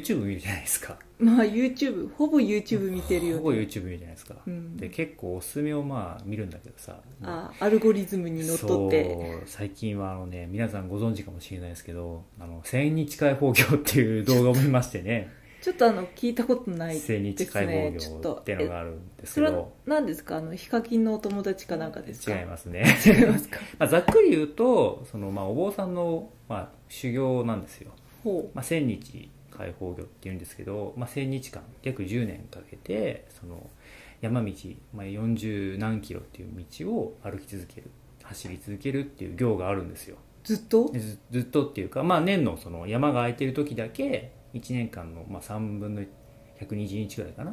近 YouTube 見るじゃないですか。まあ YouTube ほぼ YouTube 見てるよほぼね YouTube 見るじゃないですか、うん。で結構おすすめをまあ見るんだけどさ。あアルゴリズムにのっとって。そう最近はあのね皆さんご存知かもしれないですけど「あの千日解放業」っていう動画を見ましてね。ちょっとあの聞いたことないです千日解ねちょっと放業っていうのがあるんですそれはけど何ですか？あのヒカキンのお友達かなんかですか？違いますね。違いますか？まあざっくり言うとその、まあ、お坊さんの、まあ、修行なんですよ。ほまあ、千日解放業っていうんですけど、まあ、千日間約10年かけてその山道、まあ、40何キロっていう道を歩き続ける走り続けるっていう行があるんですよ。うずっと？ずっとっていうか、まあ、年のその山が空いてる時だけ1年間のまあ3分の120日ぐらいかな、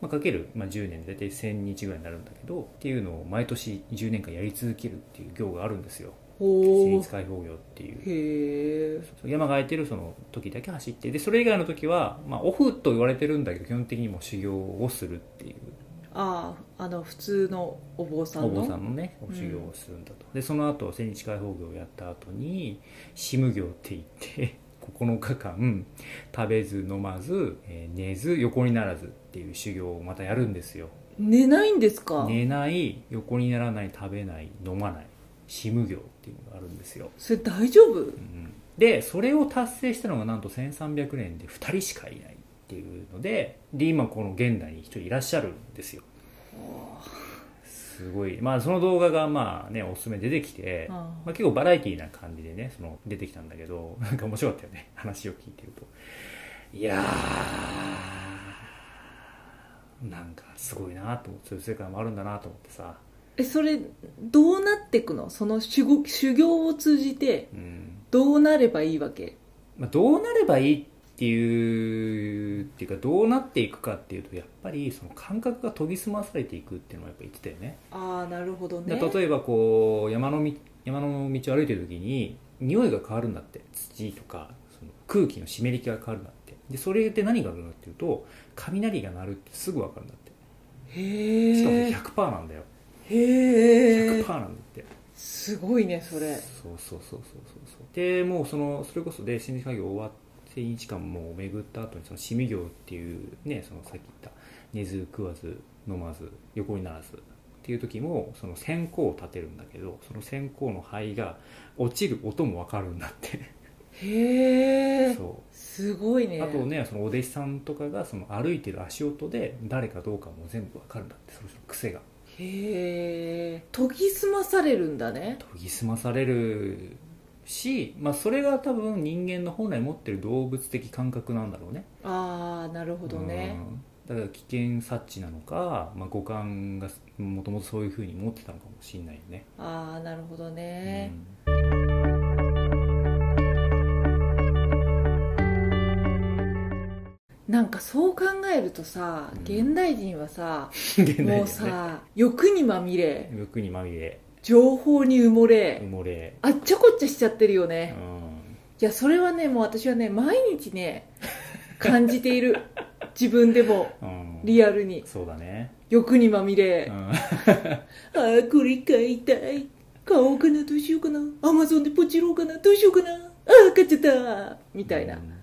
まあ、かけるまあ10年で大体1000日ぐらいになるんだけどっていうのを毎年10年間やり続けるっていう行があるんですよほう。千日解放業っていう。山が空いてるその時だけ走ってでそれ以外の時は、まあ、オフと言われてるんだけど基本的にもう修行をするっていう。あああの普通のお坊さんの？お坊さんのねうん修行をするんだと、でその後千日解放業をやった後にシム行って言って9日間食べず飲まず、えー寝ず横にならずっていう修行をまたやるんですよ。寝ないんですか？寝ない横にならない食べない飲まないシム行っていうのがあるんですよ。それ大丈夫？うん。でそれを達成したのがなんと1300年で2人しかいないっていうのでで今この現代に1人いらっしゃるんですよ。すごい。まあその動画がまあねおすすめ出てきて、あまあ、結構バラエティーな感じでねその出てきたんだけど なんか面白かったよね話を聞いてると。いやーなんかすごいなと思ってそういう世界もあるんだなと思ってさ、えそれどうなっていくの？その修行修行を通じてうん。どうなればいいわけ？まあ、どうなればいいっていうっていうかどうなっていくかっていうとやっぱりその感覚が研ぎ澄まされていくっていうのはやっぱ言ってたよね。ああなるほどね。で例えばこう山のみ山の道を歩いてる時に匂いが変わるんだって。土とかその空気の湿り気が変わるんだって。でそれで何があるかっていうと雷が鳴るってすぐ分かるんだって。へしかもえ100%なんだよへえ100%なんだって。すごいねそれ。そうそうそうそうそう。そうでもうそのそれこそで新日会議終わって千日間もう巡った後にそのシミ行っていうねそのさっき言った寝ず食わず飲まず横にならずっていう時もその線香を立てるんだけどその線香の灰が落ちる音も分かるんだって。へえそすごいうね。あとねそのお弟子さんとかがその歩いてる足音で誰かどうかも全部分かるんだってその人の癖がへえ研ぎ澄まされるんだね。研ぎ澄まされるし、まあ、それが多分人間の本来持ってる動物的感覚なんだろうね。ああなるほどね。うん。だから危険察知なのか、まあ、五感がもともとそういうふうに持ってたのかもしれないよね、ああなるほどね、なんかそう考えるとさうん。現代人はさ、もうさ欲にまみれ。欲にまみれ。情報に埋もれ。埋もれ、あっちゃこっちゃしちゃってるようね、ん、いやそれはねもう私はね毎日ね感じている。自分でも。うん、リアルに。そうだね、欲にまみれ、うん、ああこれ買いたい。買おうかなどうしようかな。アマゾンでポチろうかなどうしようかな。ああ買っちゃった。みたいな、うん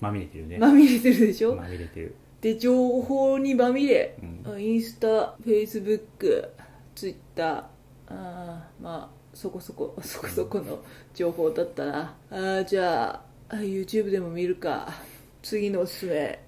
まみれてるね。まみれてるでしょ、まみれてる、で情報にまみれ。うん。あインスタフェイスブックツイッターあーまあそこそこ そこそこの情報だったな。あーじゃああ YouTube でも見るか。次のおすすめ。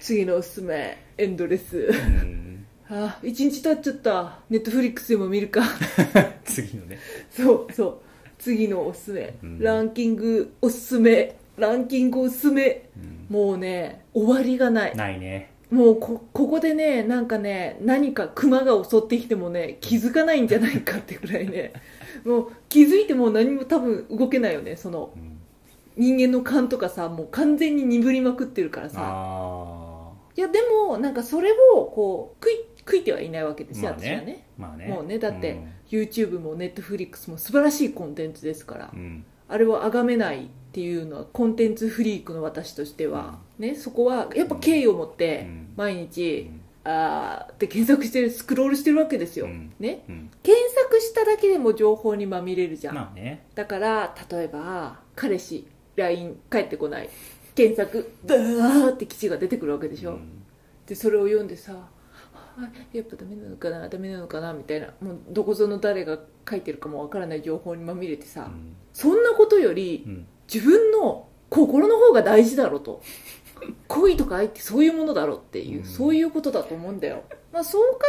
次のおすすめ。エンドレス。うん、あー一日経っちゃった。ネットフリックスでも見るか。次のね。そうそう。次のおすすめ、うん。ランキングおすすめランキングおすすめ。うん。もうね終わりがない。ないね。もうこここでねなんかね何か熊が襲ってきてもね気づかないんじゃないかってぐらいね。もう気づいても何も多分動けないよね。そのうん。人間の勘とかさもう完全に鈍りまくってるからさ。あいやでもなんかそれをこう悔い悔いてはいないわけですよ、まあね。私はね。あまあね。もうねだって、YouTube も Netflix も素晴らしいコンテンツですから、うん、うん。あれを崇めないっていうのはコンテンツフリークの私としては、ね、そこはやっぱ敬意を持ってうん。毎う日、ん。あーって検索してるスクロールしてるわけですよ、うん。ね。うん。検索しただけでも情報にまみれるじゃん、まあね。だから例えば彼氏 LINE 返ってこない。検索ダーって記事が出てくるわけでしょ、うん。でそれを読んでさあやっぱダメなのかなダメなのかなみたいな。もうどこぞの誰が書いてるかもわからない情報にまみれてさ、うん。そんなことよりうん自分の心の方が大事だろうと。恋とか愛ってそういうものだろうっていう、うん。そういうことだと思うんだよ、まあ、そう考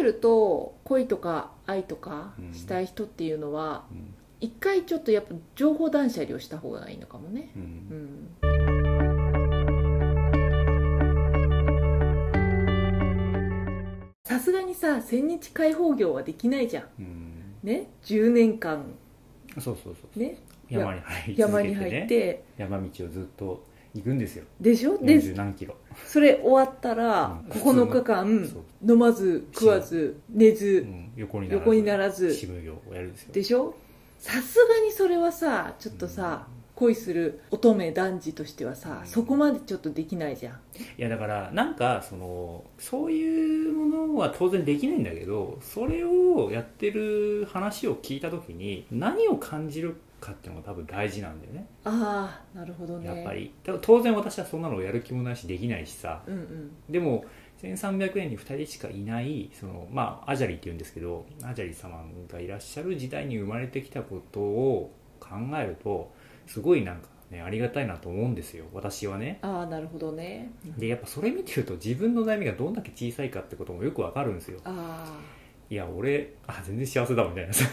えると恋とか愛とかうん。したい人っていうのはうん。一回ちょっとやっぱ情報断捨離をした方がいいのかもね。ううん。んさすがにさ千日開放業はできないじゃん。ね？10年間。そうそうそう。ね？山に入り続けて、ね、山に入って。山道をずっと行くんですよ。でしょ？で40何キロ。それ終わったらうん。9日間飲まず食わず寝う。ずん。横にならず横にならず。渋業をやるんですよ。でしょ？さすがにそれはさちょっとさ恋する乙女男児としてはさそこまでちょっとできないじゃん。いやだからなんかそのそういうものは当然できないんだけどそれをやってる話を聞いた時に何を感じるかっていうのが多分大事なんだよね。ああなるほどね。やっぱり。当然私はそんなのをやる気もないしできないしさ。うんうん。でも1300円に2人しかいないそのまあアジャリっていうんですけどアジャリ様がいらっしゃる時代に生まれてきたことを考えるとすごいなんかねありがたいなと思うんですよ。私はね。ああなるほどね。でやっぱそれ見てると自分の悩みがどんだけ小さいかってこともよくわかるんですよ。あいや俺あ全然幸せだみたいなさ。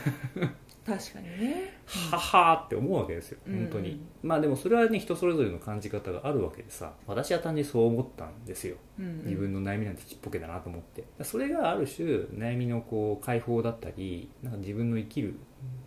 あ確かにね。ははーって思うわけですようん。本当に、まあでもそれはね人それぞれの感じ方があるわけでさ私は単にそう思ったんですよ。うんうん。自分の悩みなんてちっぽけだなと思って。それがある種悩みのこう解放だったりなんか自分の生きる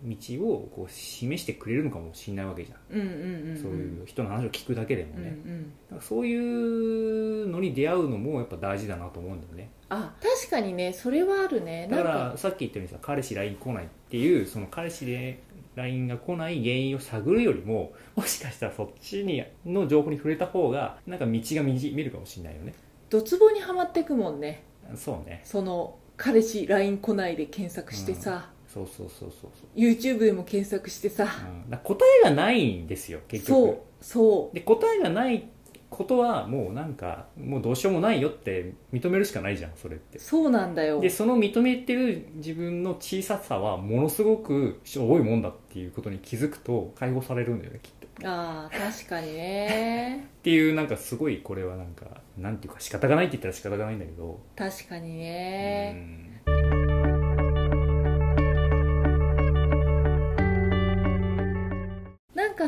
道をこう示してくれるのかもしれないわけじゃん、うんうんうんうん。そういう人の話を聞くだけでもうんうね、ん。そういうのに出会うのもやっぱ大事だなと思うんだよね。あ確かにね。それはあるね。だからさっき言ったようにさ彼氏 LINE 来ないっていうその彼氏で LINE が来ない原因を探るよりももしかしたらそっちにの情報に触れた方がなんか道が見るかもしれないよね。ドツボにはまってくもんね。そうね。その彼氏 LINE 来ないで検索してさ、そうそうそうそうそう。YouTube でも検索してさ、うん。だから答えがないんですよ結そう局そで答えがないことはもうなんかもうどうしようもないよって認めるしかないじゃんそれって。うそうなんだよ。でその認めてる自分の小ささはものすごくしょぼいもんだっていうことに気づくと解放されるんだよねきっと。ああ確かにね。っていうなんかすごいこれはなんかなんていうか仕方がないって言ったら仕方がないんだけど、確かにうねん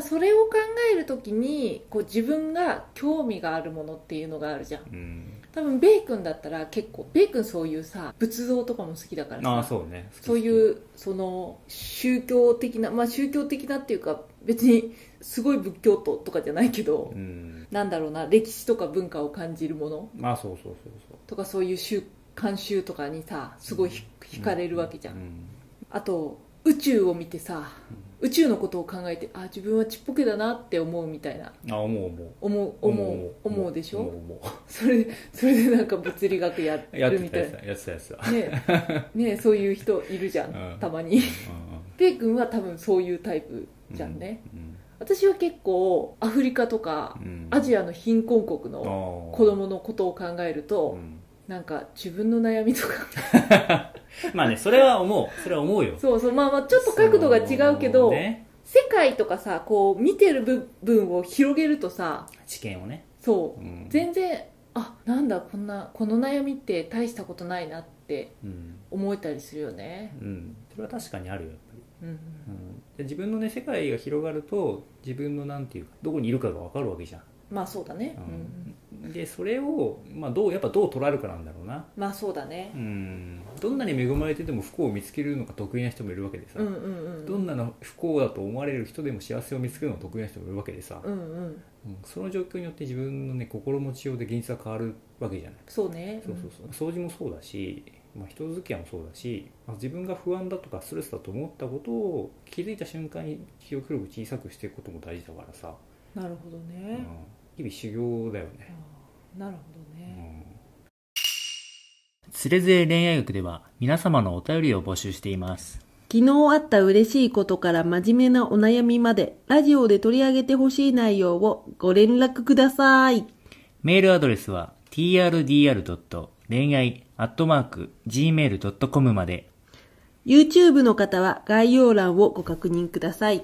かそれを考えるときにこう自分が興味があるものっていうのがあるじゃん。うん。多分ベイ君だったら結構ベイ君そういうさ仏像とかも好きだからさ。ああそうね。そういうその宗教的なまあ宗教的なっていうか別にすごい仏教徒とかじゃないけど、うん。なんだろうな歴史とか文化を感じるもの。まあそうそうそうそう。とかそういう習慣習とかにさすごいひ惹かれるわけじゃん、うん。あと宇宙を見てさ宇宙のことを考えてあ自分はちっぽけだなって思うみたいな。あ思う思う。思う思う思うでしょ？それそれでなんか物理学やるみたいな。やつやつだねねそういう人いるじゃん、うん。たまに。ペイ君は多分そういうタイプじゃんね、私は結構アフリカとかアジアアの貧困国の子供のことを考えると、なんか自分の悩みとか まあねそれは思う。それは思うよ。そうそうまあまあちょっと角度が違うけどね。世界とかさこう見てる部分を広げるとさ知見をね。そう。うん。全然あなんだこんなこの悩みって大したことないなってうん。思えたりするよね。うん。それは確かにあるよやっぱり。うんうん。で自分のね世界が広がると自分のなんていうかどこにいるかが分かるわけじゃん、まあそうだね、うんうんでそれを、まあ、どうやっぱどう捉えるかなんだろうな。まあそうだね。うん。どんなに恵まれてても不幸を見つけるのが得意な人もいるわけでさ、うんうんうんどんなの不幸だと思われる人でも幸せを見つけるのが得意な人もいるわけでさ、うんうん。うん。その状況によって自分のね心持ちようで現実が変わるわけじゃない。そうね。そうそうそう。掃除もそうだし、まあ、人付き合いもそうだし、まあ、自分が不安だとかストレスだと思ったことを気づいた瞬間に記憶力小さくしていくことも大事だからさ、なるほどうん。ね、日々修行だよね、なるほどね、つれづれ恋愛学では皆様のお便りを募集しています昨日あった嬉しいことから真面目なお悩みまで、ラジオで取り上げてほしい内容をご連絡ください。メールアドレスは trdr. 恋愛 .gmail.com まで YouTube の方は概要欄をご確認ください。